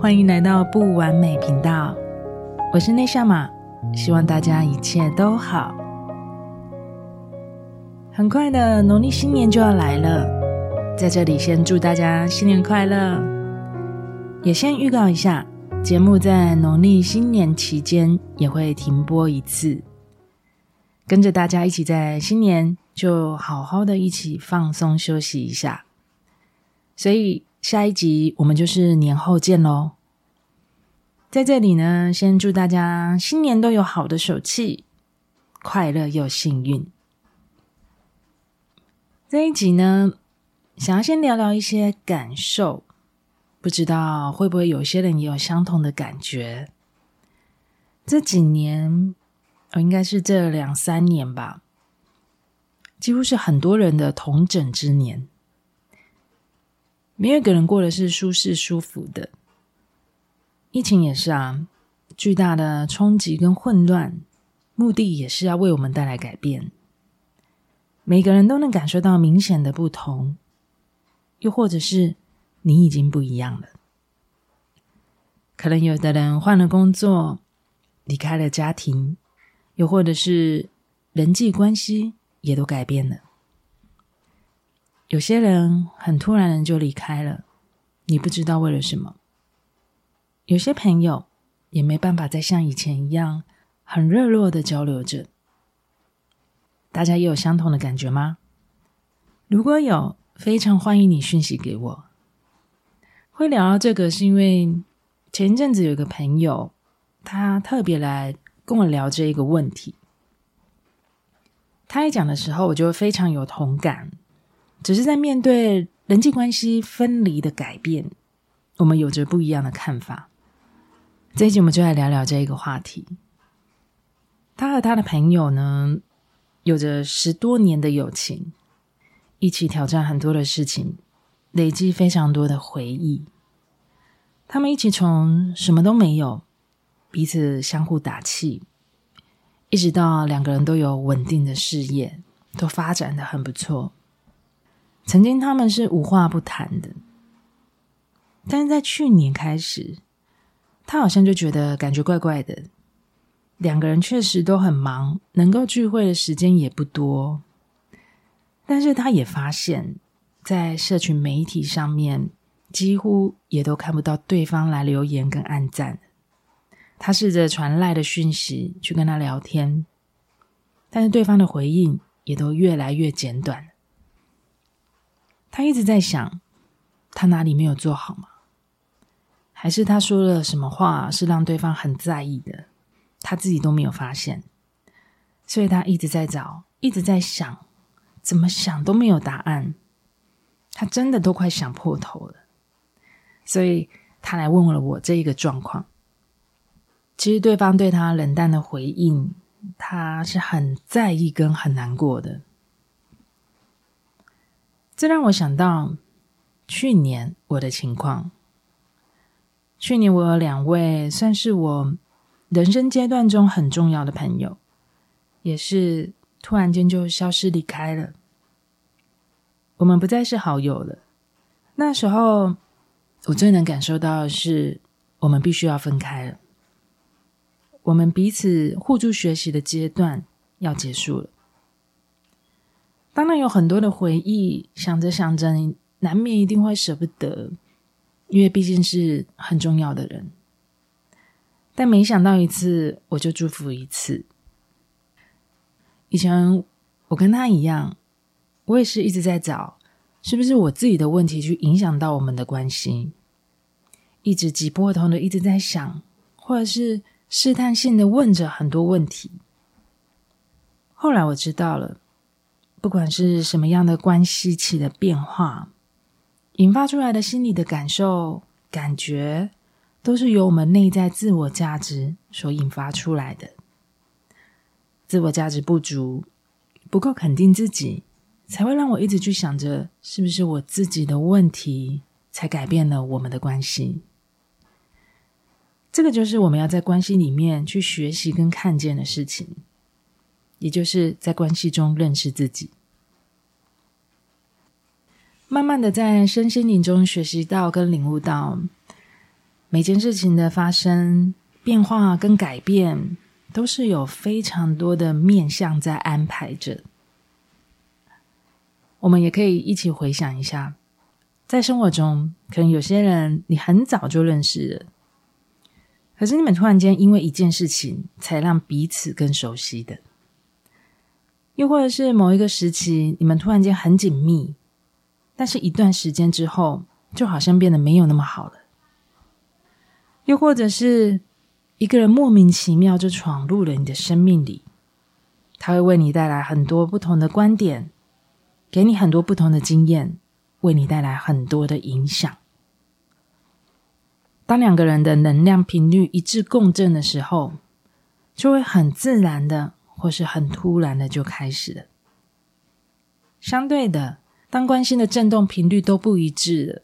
欢迎来到不完美频道，我是内夏玛，希望大家一切都好。很快的，农历新年就要来了，在这里先祝大家新年快乐，也先预告一下，节目在农历新年期间也会停播一次，跟着大家一起在新年就好好的一起放松休息一下，所以。下一集我们就是年后见喽！在这里呢，先祝大家新年都有好的手气，快乐又幸运。这一集呢，想要先聊聊一些感受，不知道会不会有些人也有相同的感觉？这几年，哦，应该是这两三年吧，几乎是很多人的统整之年。没有一个人过的是舒适舒服的，疫情也是啊，巨大的冲击跟混乱，目的也是要为我们带来改变。每个人都能感受到明显的不同，又或者是你已经不一样了。可能有的人换了工作，离开了家庭，又或者是人际关系也都改变了。有些人很突然就离开了，你不知道为了什么。有些朋友也没办法再像以前一样很热络的交流着。大家也有相同的感觉吗？如果有，非常欢迎你讯息给我。会聊到这个，是因为前一阵子有个朋友，他特别来跟我聊这一个问题。他一讲的时候，我就非常有同感。只是在面对人际关系分离的改变，我们有着不一样的看法。这一集我们就来聊聊这一个话题。他和他的朋友呢，有着十多年的友情，一起挑战很多的事情，累积非常多的回忆。他们一起从什么都没有，彼此相互打气，一直到两个人都有稳定的事业，都发展的很不错。曾经他们是无话不谈的，但是在去年开始，他好像就觉得感觉怪怪的。两个人确实都很忙，能够聚会的时间也不多。但是他也发现，在社群媒体上面，几乎也都看不到对方来留言跟按赞。他试着传赖的讯息去跟他聊天，但是对方的回应也都越来越简短。他一直在想，他哪里没有做好吗？还是他说了什么话是让对方很在意的，他自己都没有发现，所以他一直在找，一直在想，怎么想都没有答案，他真的都快想破头了，所以他来问了我这一个状况。其实对方对他冷淡的回应，他是很在意跟很难过的。这让我想到去年我的情况。去年我有两位算是我人生阶段中很重要的朋友，也是突然间就消失离开了。我们不再是好友了。那时候我最能感受到的是，我们必须要分开了。我们彼此互助学习的阶段要结束了。当然有很多的回忆，想着想着，你难免一定会舍不得，因为毕竟是很重要的人。但没想到一次，我就祝福一次。以前我跟他一样，我也是一直在找，是不是我自己的问题去影响到我们的关系，一直挤破头的一直在想，或者是试探性的问着很多问题。后来我知道了。不管是什么样的关系起的变化，引发出来的心理的感受、感觉，都是由我们内在自我价值所引发出来的。自我价值不足，不够肯定自己，才会让我一直去想着，是不是我自己的问题，才改变了我们的关系。这个就是我们要在关系里面去学习跟看见的事情。也就是在关系中认识自己，慢慢的在身心灵中学习到跟领悟到，每件事情的发生、变化跟改变，都是有非常多的面向在安排着。我们也可以一起回想一下，在生活中，可能有些人你很早就认识了，可是你们突然间因为一件事情，才让彼此更熟悉的。又或者是某一个时期，你们突然间很紧密，但是一段时间之后，就好像变得没有那么好了。又或者是一个人莫名其妙就闯入了你的生命里，他会为你带来很多不同的观点，给你很多不同的经验，为你带来很多的影响。当两个人的能量频率一致共振的时候，就会很自然的。或是很突然的就开始了。相对的，当关心的震动频率都不一致了，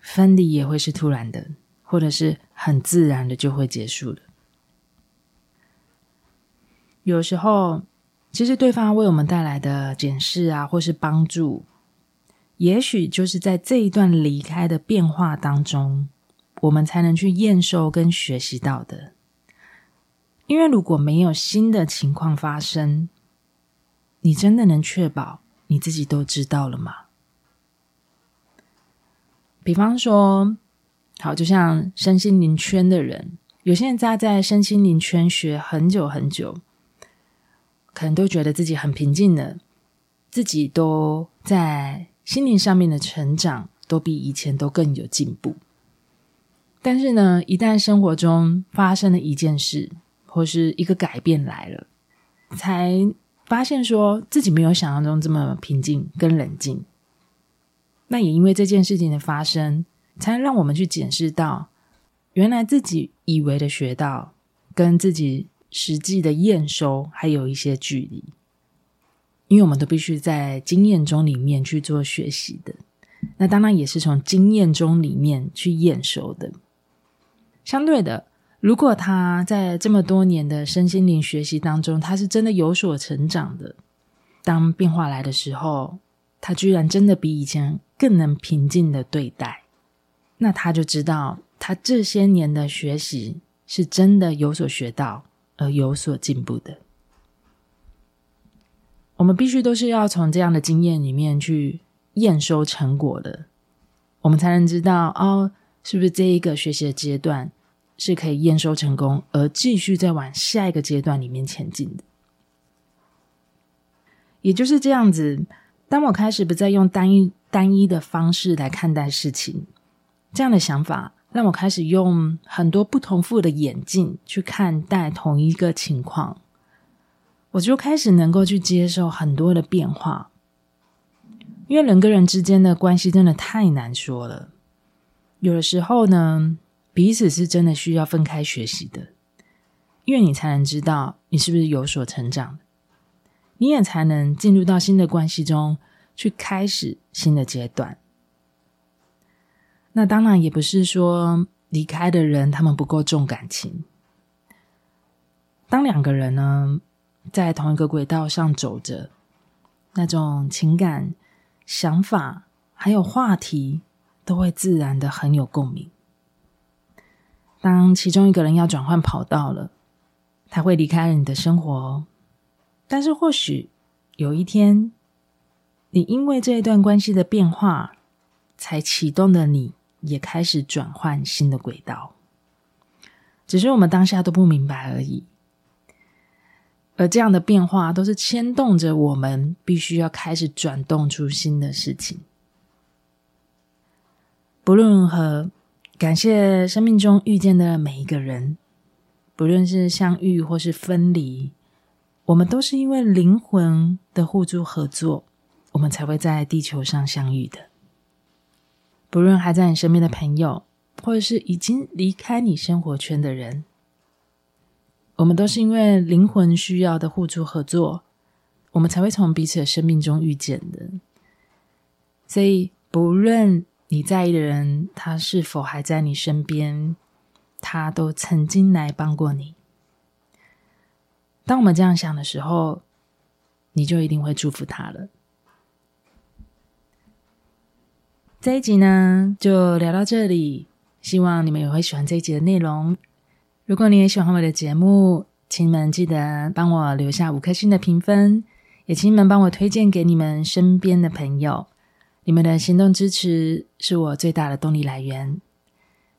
分离也会是突然的，或者是很自然的就会结束了。有时候，其实对方为我们带来的检视啊，或是帮助，也许就是在这一段离开的变化当中，我们才能去验收跟学习到的。因为如果没有新的情况发生，你真的能确保你自己都知道了吗？比方说，好，就像身心灵圈的人，有些人在在身心灵圈学很久很久，可能都觉得自己很平静的，自己都在心灵上面的成长都比以前都更有进步。但是呢，一旦生活中发生了一件事，或是一个改变来了，才发现说自己没有想象中这么平静跟冷静。那也因为这件事情的发生，才让我们去检视到，原来自己以为的学到，跟自己实际的验收还有一些距离。因为我们都必须在经验中里面去做学习的，那当然也是从经验中里面去验收的。相对的。如果他在这么多年的身心灵学习当中，他是真的有所成长的，当变化来的时候，他居然真的比以前更能平静的对待，那他就知道他这些年的学习是真的有所学到而有所进步的。我们必须都是要从这样的经验里面去验收成果的，我们才能知道哦，是不是这一个学习的阶段。是可以验收成功，而继续再往下一个阶段里面前进的。也就是这样子，当我开始不再用单一单一的方式来看待事情，这样的想法让我开始用很多不同副的眼镜去看待同一个情况，我就开始能够去接受很多的变化。因为人跟人之间的关系真的太难说了，有的时候呢。彼此是真的需要分开学习的，因为你才能知道你是不是有所成长，你也才能进入到新的关系中去开始新的阶段。那当然也不是说离开的人他们不够重感情。当两个人呢在同一个轨道上走着，那种情感、想法还有话题都会自然的很有共鸣。当其中一个人要转换跑道了，他会离开了你的生活，但是或许有一天，你因为这一段关系的变化，才启动的你也开始转换新的轨道，只是我们当下都不明白而已。而这样的变化都是牵动着我们，必须要开始转动出新的事情。不论如何。感谢生命中遇见的每一个人，不论是相遇或是分离，我们都是因为灵魂的互助合作，我们才会在地球上相遇的。不论还在你身边的朋友，或者是已经离开你生活圈的人，我们都是因为灵魂需要的互助合作，我们才会从彼此的生命中遇见的。所以，不论。你在意的人，他是否还在你身边？他都曾经来帮过你。当我们这样想的时候，你就一定会祝福他了。这一集呢，就聊到这里。希望你们也会喜欢这一集的内容。如果你也喜欢我的节目，请你们记得帮我留下五颗星的评分，也请你们帮我推荐给你们身边的朋友。你们的行动支持是我最大的动力来源。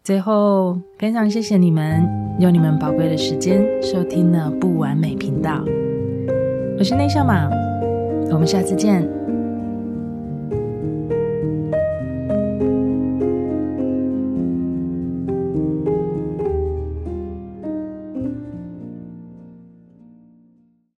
最后，非常谢谢你们用你们宝贵的时间收听了不完美频道。我是内向马，我们下次见。